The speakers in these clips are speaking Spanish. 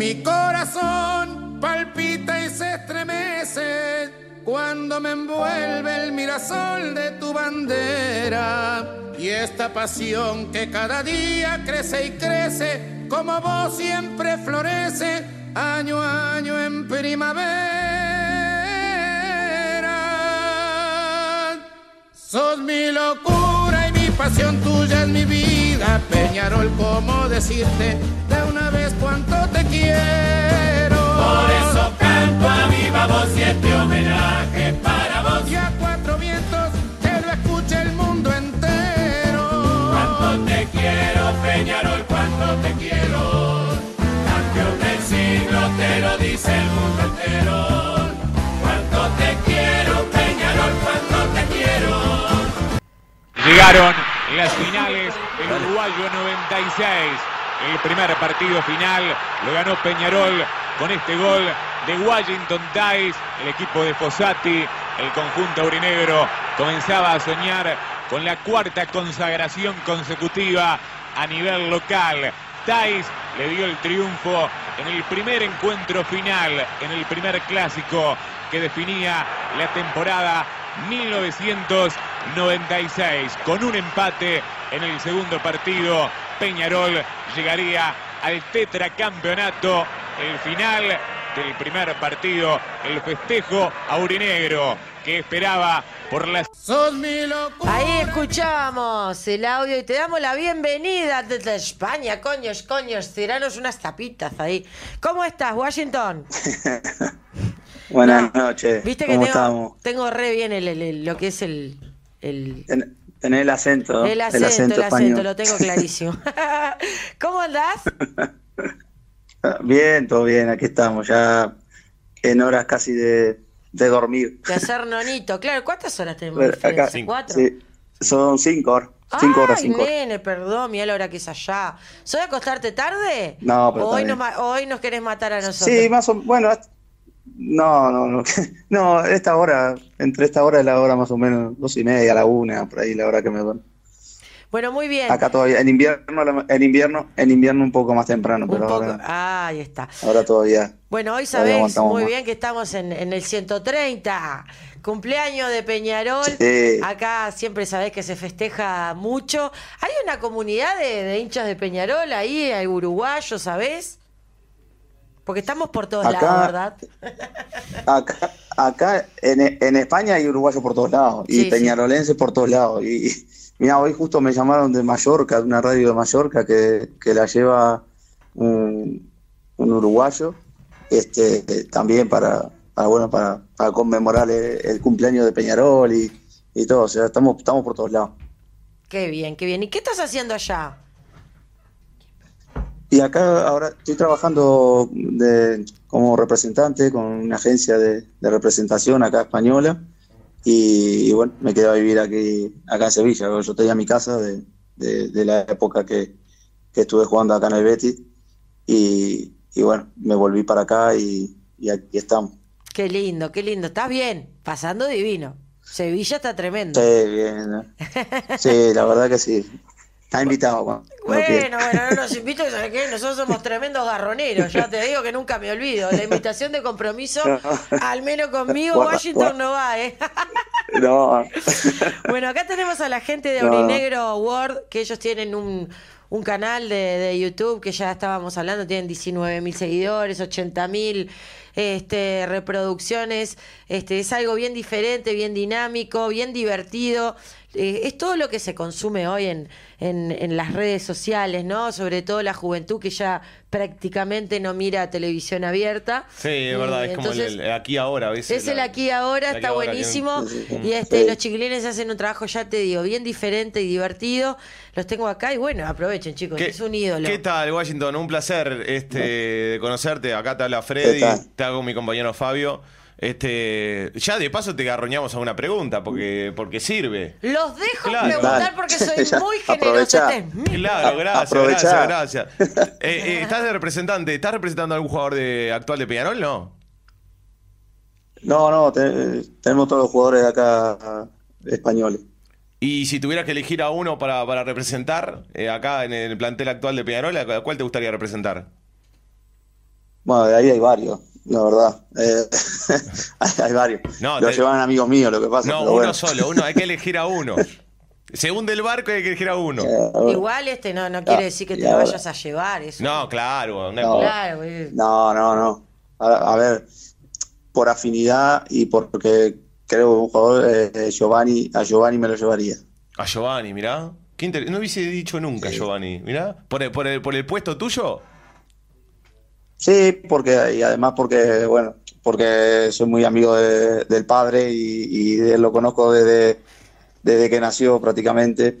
Mi corazón palpita y se estremece cuando me envuelve el mirasol de tu bandera. Y esta pasión que cada día crece y crece, como vos siempre florece, año a año en primavera. Sos mi locura y mi pasión tuya es mi vida, Peñarol, ¿cómo decirte de una vez quiero? Por eso canto a viva voz y este homenaje para vos. Y a cuatro vientos que lo escuche el mundo entero. Cuánto te quiero, Peñarol, cuánto te quiero. Campeón del siglo te lo dice el mundo entero. Cuánto te quiero, Peñarol, cuánto te quiero. Llegaron las finales el Uruguayo 96. El primer partido final lo ganó Peñarol con este gol de Washington Tice, el equipo de Fossati, el conjunto aurinegro comenzaba a soñar con la cuarta consagración consecutiva a nivel local. Tice le dio el triunfo en el primer encuentro final, en el primer clásico que definía la temporada 1996. Con un empate en el segundo partido, Peñarol llegaría al tetracampeonato. El final del primer partido, el festejo aurinegro que esperaba por las Sos mi locura. Ahí escuchábamos el audio y te damos la bienvenida desde España, coños, coños, tiranos unas tapitas ahí. ¿Cómo estás, Washington? Buenas No, noches. Viste que ¿Cómo tengo, estamos? tengo re bien el, el- el- lo que es el, el, Tenés el acento. el acento, el acento, español. lo tengo clarísimo. ¿Cómo andás? Bien, todo bien, aquí estamos, ya en horas casi de, de dormir. De hacer nonito, claro, ¿cuántas horas tenemos Bueno, ¿Cuatro? sí, son cinco horas. Cinco horas, Ay, cinco horas. nene, perdón, mira la hora que es allá. ¿Soy acostarte tarde? No, pero hoy nos, hoy nos querés matar a nosotros. Sí, más o menos. Bueno, no, no, no. No, esta hora, entre esta hora y la hora más o menos, dos y media, la una, por ahí la hora que me duermo. Bueno, muy bien. Acá todavía, en invierno, en invierno, en invierno un poco más temprano, pero ahora, Ah, ahí está. ahora todavía. Bueno, hoy sabés muy más. bien que estamos en, en el 130, cumpleaños de Peñarol. Sí. Acá siempre sabés que se festeja mucho. Hay una comunidad de, de hinchas de Peñarol ahí, hay uruguayos, ¿sabés? Porque estamos por todos Acá- lados, ¿verdad? Acá, acá en, en España hay uruguayos por todos lados y sí. peñarolenses por todos lados. Y, y mira, hoy justo me llamaron de Mallorca, de una radio de Mallorca que, que la lleva un, un uruguayo, este, también para, para bueno, para, para conmemorar el, el cumpleaños de Peñarol y, y todo. O sea, estamos, estamos por todos lados. Qué bien, qué bien. ¿Y qué estás haciendo allá? Y acá ahora estoy trabajando de, como representante con una agencia de, de representación acá española y, y bueno, me quedé a vivir aquí acá en Sevilla. Yo tenía mi casa de, de- de la época que, que estuve jugando acá en el Betis y, y bueno, me volví para acá y, y aquí estamos. Qué lindo, qué lindo. ¿Estás bien? Pasando divino. Sevilla está tremendo. Sí, bien. ¿no? Sí, la verdad que sí. Está invitado. quiera. Bueno, bueno, no nos invito, ¿sabes qué? Nosotros somos tremendos garroneros, ya te digo que nunca me olvido. La invitación de compromiso, al menos conmigo, Washington no va, ¿eh? No. Bueno, acá tenemos a la gente de No. Aurinegro World, que ellos tienen un, un canal de, de YouTube que ya estábamos hablando, tienen 19 mil seguidores, 80 mil este, reproducciones. Este, es algo bien diferente, bien dinámico, bien divertido. Eh, es todo lo que se consume hoy en, en, en las redes sociales, ¿no? Sobre todo la juventud que ya prácticamente no mira televisión abierta. Sí, es verdad, Eh, es como el- aquí ahora. es el aquí ahora, está aquí buenísimo. Y este, Sí. los chiquilines hacen un trabajo, ya te digo, bien diferente y divertido. Los tengo acá y bueno, aprovechen, chicos, ¿Qué, es un ídolo. ¿Qué tal, Washington? Un placer este, de conocerte. Acá te habla Freddy, Te hago mi compañero Fabio. Este, ya de paso te garroñamos a una pregunta porque, porque sirve. Los dejo Claro. preguntar Dale. porque soy Ya, muy generosa. Claro, gracias, Aprovechá. gracias, gracias. Eh, eh, ¿Estás de representante? ¿Estás representando a algún jugador de, actual de Peñarol? No. No, no, te- tenemos todos los jugadores acá españoles. Y si tuvieras que elegir a uno para, para representar eh, acá en el plantel actual de Peñarol, ¿a cuál te gustaría representar? Bueno, de ahí hay varios, la verdad. Eh, hay, hay varios. No, lo te- llevan amigos míos, lo que pasa. No, pero uno bueno. solo, uno, hay que elegir a uno. Según del barco hay que elegir a uno. Eh, bueno. Igual este no, no quiere decir que te lo vayas a llevar. Eso. No, claro, no No. Claro, güey. No, no, no. A, a ver, por afinidad y porque creo que un jugador, eh, Giovanni, a Giovanni me lo llevaría. A Giovanni, mirá. Qué inter- No hubiese dicho nunca Giovanni, mirá. ¿Por el, por, el, ¿Por el puesto tuyo? Sí, porque y además porque, bueno, porque soy muy amigo de- del padre y, y de lo conozco desde, desde que nació prácticamente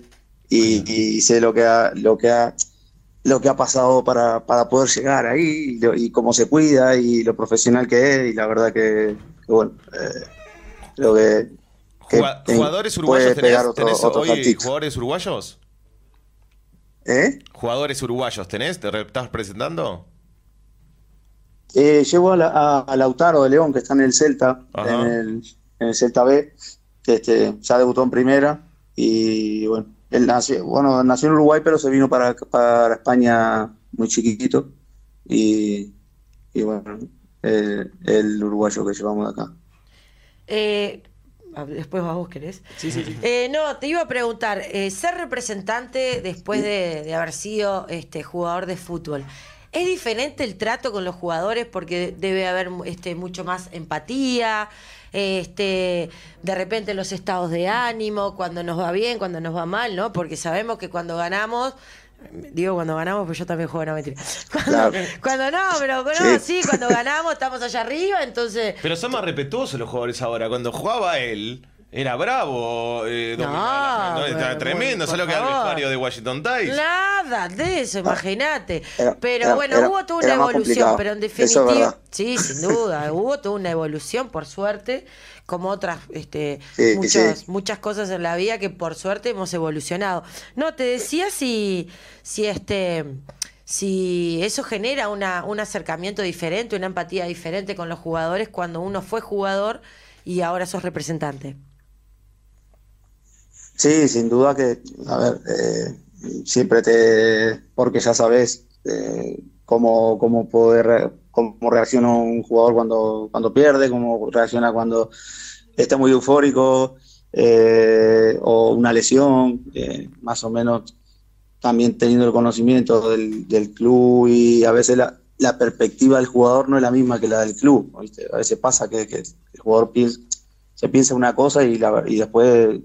y, y sé lo que ha, lo que ha, lo que ha pasado para, para poder llegar ahí y, lo- y cómo se cuida y lo profesional que es y la verdad que, que, bueno, eh, creo que, ¿Jugadores uruguayos tenés, otro- tenés otro hoy? ¿Jugadores uruguayos? ¿Eh? ¿Jugadores uruguayos tenés? ¿Te estás presentando? Eh, llevo a, la- a- a Lautaro de León, que está en el Celta, en el, en el Celta B, que este, ya debutó en primera. Y bueno, él nació, bueno, nació en Uruguay, pero se vino para, para España muy chiquitito. Y, y bueno, el, el uruguayo que llevamos de acá. Eh, a- después vos querés. Eh, no, te iba a preguntar, eh, ser representante después de, de haber sido este jugador de fútbol, ¿es diferente el trato con los jugadores porque debe haber este, mucho más empatía? Este, de repente los estados de ánimo, cuando nos va bien, cuando nos va mal, ¿no? Porque sabemos que cuando ganamos, digo cuando ganamos, pues yo también juego, no mentira. Cuando, Claro. cuando no, pero, pero no, Sí. sí, cuando ganamos estamos allá arriba, entonces Pero son más respetuosos los jugadores ahora. Cuando jugaba él, era bravo. Eh, No, dominaba la- Estaba tremendo. por ¿Sabes lo que era el vestuario de Washington Times? Nada de eso, imagínate. Era- Pero era- bueno, era- hubo toda una evolución, complicado. pero en definitiva, sí, sin duda, hubo toda una evolución, por suerte, como otras, este, Sí, muchas, sí. muchas cosas en la vida que por suerte hemos evolucionado. No, te decía si, si este, si eso genera una, un acercamiento diferente, una empatía diferente con los jugadores cuando uno fue jugador y ahora sos representante. Sí, sin duda que, a ver, eh, siempre te, porque ya sabes eh, cómo, cómo poder, cómo reacciona un jugador cuando, cuando pierde, cómo reacciona cuando está muy eufórico eh, o una lesión, más o menos también teniendo el conocimiento del, club y a veces la, perspectiva del jugador no es la misma que la del club. A veces pasa que, que el jugador piensa, se piensa una cosa y, la, y después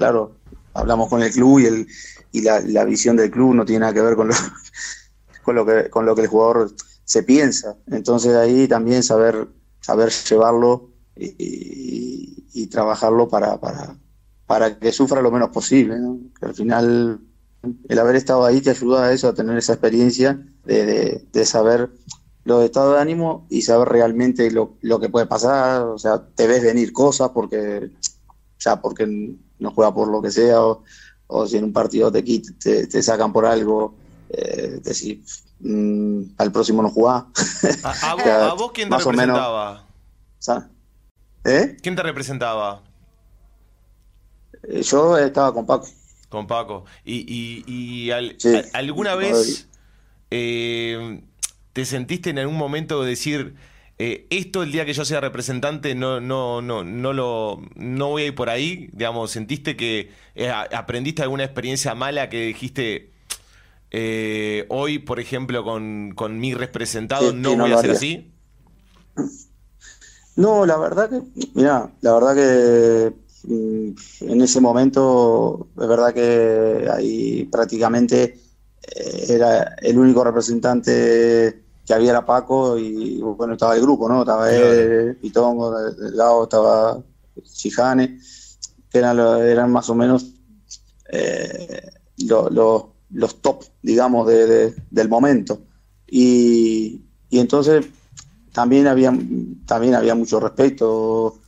claro, hablamos con el club y, el, y la, visión del club no tiene nada que ver con lo, con lo, que, con lo que el jugador se piensa. Entonces ahí también saber, saber llevarlo y, trabajarlo para, para, para que sufra lo menos posible. ¿no? Al final el haber estado ahí te ayuda a eso, a tener esa experiencia de, de- de saber los estados de ánimo y saber realmente lo, lo que puede pasar. O sea, te ves venir cosas porque ya porque no juega por lo que sea, o, o si en un partido te, quit- te, te sacan por algo, eh, decir, mm, al próximo no jugás. ¿A, a vos, a quién te más o menos. representaba? ¿Eh? ¿Quién te representaba? Eh, Yo estaba con Paco. Con Paco. ¿Y, y, y al- Sí. a- alguna vez eh, te sentiste en algún momento decir, eh, esto el día que yo sea representante no, no, no, no, lo, no voy a ir por ahí? Digamos, ¿sentiste que eh, aprendiste alguna experiencia mala que dijiste, eh, hoy, por ejemplo, con, con mi representado Sí, no sí, voy a hacer así? No, la verdad que, mira, la verdad que mm, en ese momento, es verdad que ahí prácticamente era el único representante que había era Paco y bueno, estaba el grupo, ¿no? Estaba él, Pitongo, del lado estaba Chijane, que eran, eran más o menos eh, lo- lo- los top, digamos, de- de- del momento. Y, y entonces también había, también había mucho respeto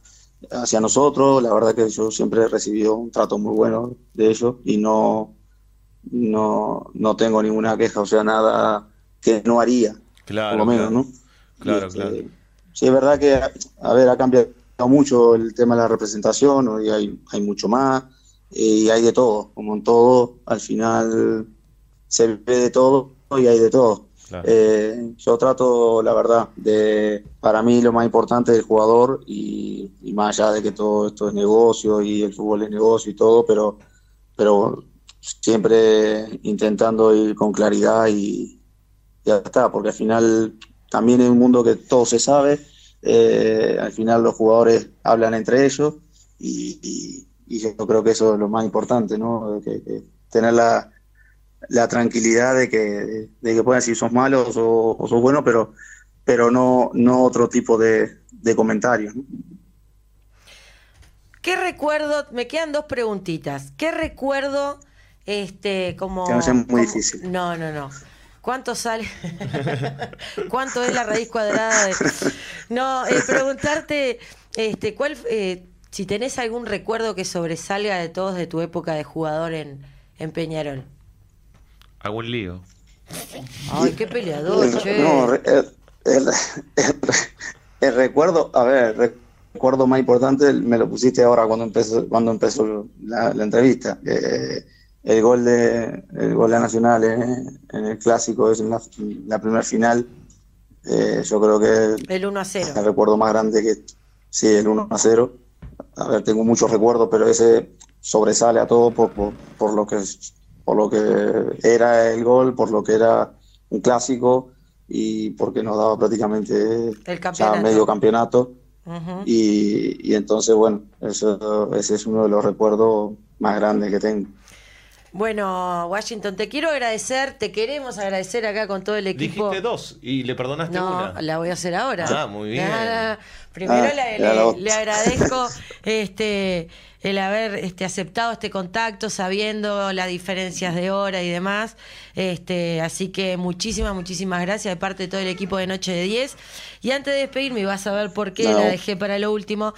hacia nosotros. La verdad que yo siempre he recibido un trato muy bueno de ellos y no, no, no tengo ninguna queja, o sea, nada que no haría, Claro, por lo menos, claro. ¿no? Claro, Y, este, claro. Sí, es verdad que, a ver, ha cambiado mucho el tema de la representación, hoy hay, hay mucho más y hay de todo, como en todo, al final se ve de todo y hay de todo. Eh, yo trato, la verdad, de para mí lo más importante es el jugador y, más allá de que todo esto es negocio y el fútbol es negocio y todo, pero, pero siempre intentando ir con claridad y ya está, porque al final también es un mundo que todo se sabe, eh, al final los jugadores hablan entre ellos y, yo creo que eso es lo más importante, ¿no? que tener la, la tranquilidad de que, de que puedan decir sos malos o, sos buenos, pero, pero no, no otro tipo de, de comentarios. ¿Qué recuerdo? Me quedan dos preguntitas. ¿Qué recuerdo? Este, como. Que no sea muy difícil. No, no, no. ¿Cuánto sale? ¿Cuánto es la raíz cuadrada de.? No, eh, preguntarte, este, ¿cuál, eh, si tenés algún recuerdo que sobresalga de todos de tu época de jugador en, en Peñarol hago un lío. Ay, qué peleador, che. No, el, recuerdo, a ver, el recuerdo más importante me lo pusiste ahora cuando empezó, cuando empezó la, entrevista. Eh, el gol de el gol de Nacional en, el clásico es la, la primera final. Eh, yo creo que el 1 a 0. El recuerdo más grande que sí, el 1 a 0. A ver, tengo muchos recuerdos, pero ese sobresale a todo por, por, por lo que por lo que era el gol, por lo que era un clásico y porque nos daba prácticamente el medio campeonato. y, y, entonces, bueno, eso, ese es uno de los recuerdos más grandes que tengo. Bueno, Washington, te quiero agradecer, te queremos agradecer acá con todo el equipo. Dijiste dos y le perdonaste no, la voy a hacer ahora. Ah, muy bien. primero ah, le, agradezco este el haber este, aceptado este contacto, sabiendo las diferencias de hora y demás. Este, así que muchísimas, muchísimas gracias de parte de todo el equipo de Noche de 10. Y antes de despedirme, vas a ver por qué la dejé para lo último.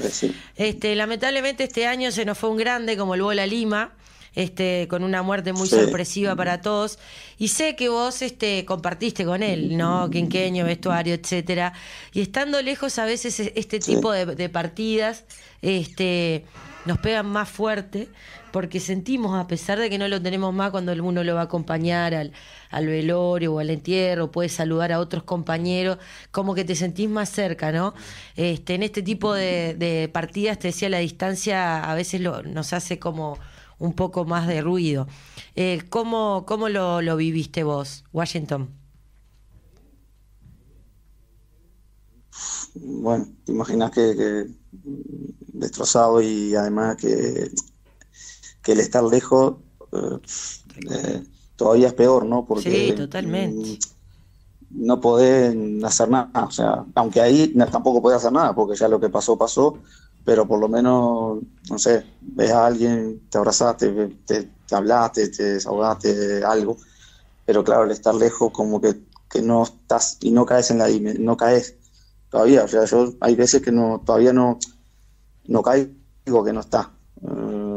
Este, lamentablemente este año se nos fue un grande como el Bola Lima este, con una muerte muy sorpresiva para todos. Y sé que vos este, compartiste con él, ¿no? Quinqueño, vestuario, etcétera. Y estando lejos, a veces e, este tipo de, partidas este, nos pegan más fuerte porque sentimos, a pesar de que no lo tenemos más cuando uno lo va a acompañar al, al velorio o al entierro, puede saludar a otros compañeros, como que te sentís más cerca, ¿no? Este, en este tipo de, de partidas, te decía, la distancia a veces lo, nos hace como un poco más de ruido. Eh, ¿Cómo, cómo lo, lo viviste vos, Washington? Bueno, te imaginas que, destrozado y además que, que el estar lejos eh, eh, todavía es peor, ¿no? Porque sí, totalmente. No podés hacer nada, o sea, aunque ahí tampoco podés hacer nada, porque ya lo que pasó, pasó, pero por lo menos, no sé, ves a alguien, te abrazaste, te, te hablaste, te desahogaste, algo, pero claro, el estar lejos como que, que no estás y no caes en la no caes todavía, o sea, yo hay veces que no todavía no no caigo que no está. Eh,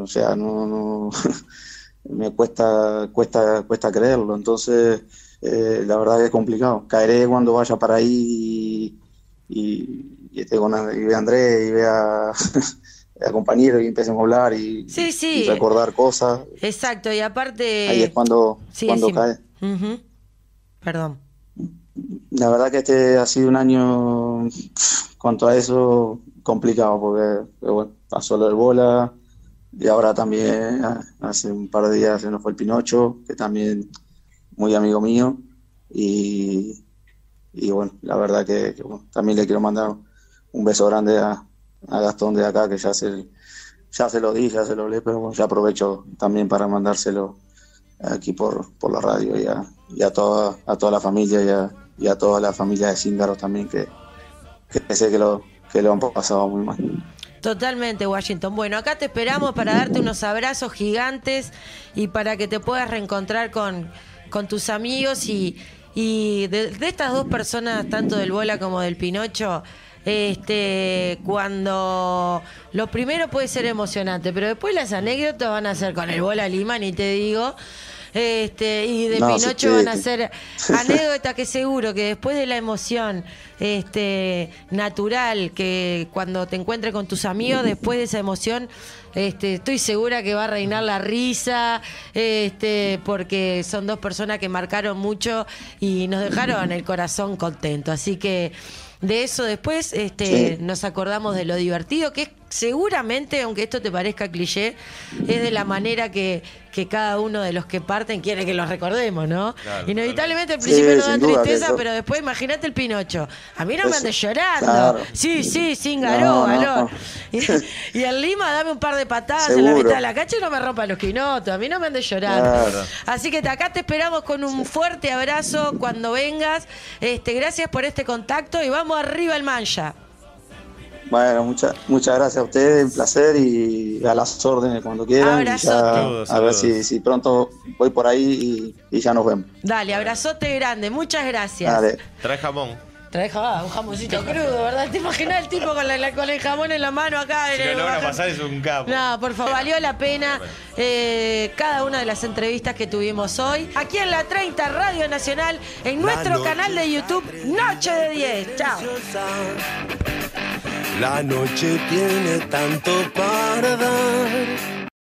o sea, no, no me cuesta cuesta cuesta creerlo, entonces eh, la verdad que es complicado. Caeré cuando vaya para ahí y y esté con y ve a Andrés y ve a, compañeros y empecemos a hablar y, recordar cosas. Exacto, y aparte... Ahí es cuando, cuando cae. Perdón. La verdad que este ha sido un año, cuanto a eso, complicado, porque bueno, pasó lo del bola, y ahora también, hace un par de días se nos fue el Pinocho, que también muy amigo mío, y, y bueno, la verdad que, también le quiero mandar un beso grande a, Gastón de acá, que ya se, ya se lo di, ya se lo leí, pero ya aprovecho también para mandárselo aquí por, por la radio y a, y a, toda, a toda la familia y a, toda la familia de Cíngaro también, que, que sé que lo, que lo han pasado muy mal. Totalmente, Washington. Bueno, acá te esperamos para darte unos abrazos gigantes y para que te puedas reencontrar con, con tus amigos y, y de, de, estas dos personas, tanto del Bola como del Pinocho, este, cuando lo primero puede ser emocionante, pero después las anécdotas van a ser con el bola Lima, ni te digo. este, y de No, Pinocho van a ser anécdotas que seguro que después de la emoción este, natural, que cuando te encuentres con tus amigos, después de esa emoción, este, estoy segura que va a reinar la risa, este, porque son dos personas que marcaron mucho y nos dejaron el corazón contento. Así que de eso después este, Sí. nos acordamos de lo divertido, que es seguramente, aunque esto te parezca cliché, es de la manera que, que cada uno de los que parten quiere que los recordemos, ¿no? Claro, Inevitablemente al Sí, principio nos da duda tristeza, pero después imagínate el Pinocho. A mí no me andes llorando. claro. Sí, sí, sin No, garó, no, galón. no. Y, y en Lima dame un par de patadas en la mitad de la cancha y no me rompa los quinotos. A mí no me andes llorando. Claro. Así que acá te esperamos con un fuerte abrazo cuando vengas. Este, gracias por este contacto y vamos arriba el mancha. Bueno, muchas muchas gracias a ustedes, un placer y a las órdenes cuando quieran. y ya Abrazote. a ver si, si pronto voy por ahí y, y ya nos vemos. Dale, abrazote grande, muchas gracias. Dale. Trae jamón. Trae ja- un jamoncito crudo, ¿verdad? ¿Te imaginas el tipo con, la- la- con el jamón en la mano acá? Si en lo el- logra pasar es un capo. No, por favor, valió la pena eh, cada una de las entrevistas que tuvimos hoy. Aquí en la 30 Radio Nacional, en nuestro canal de YouTube, Noche de 10. Chao. La noche tiene tanto para dar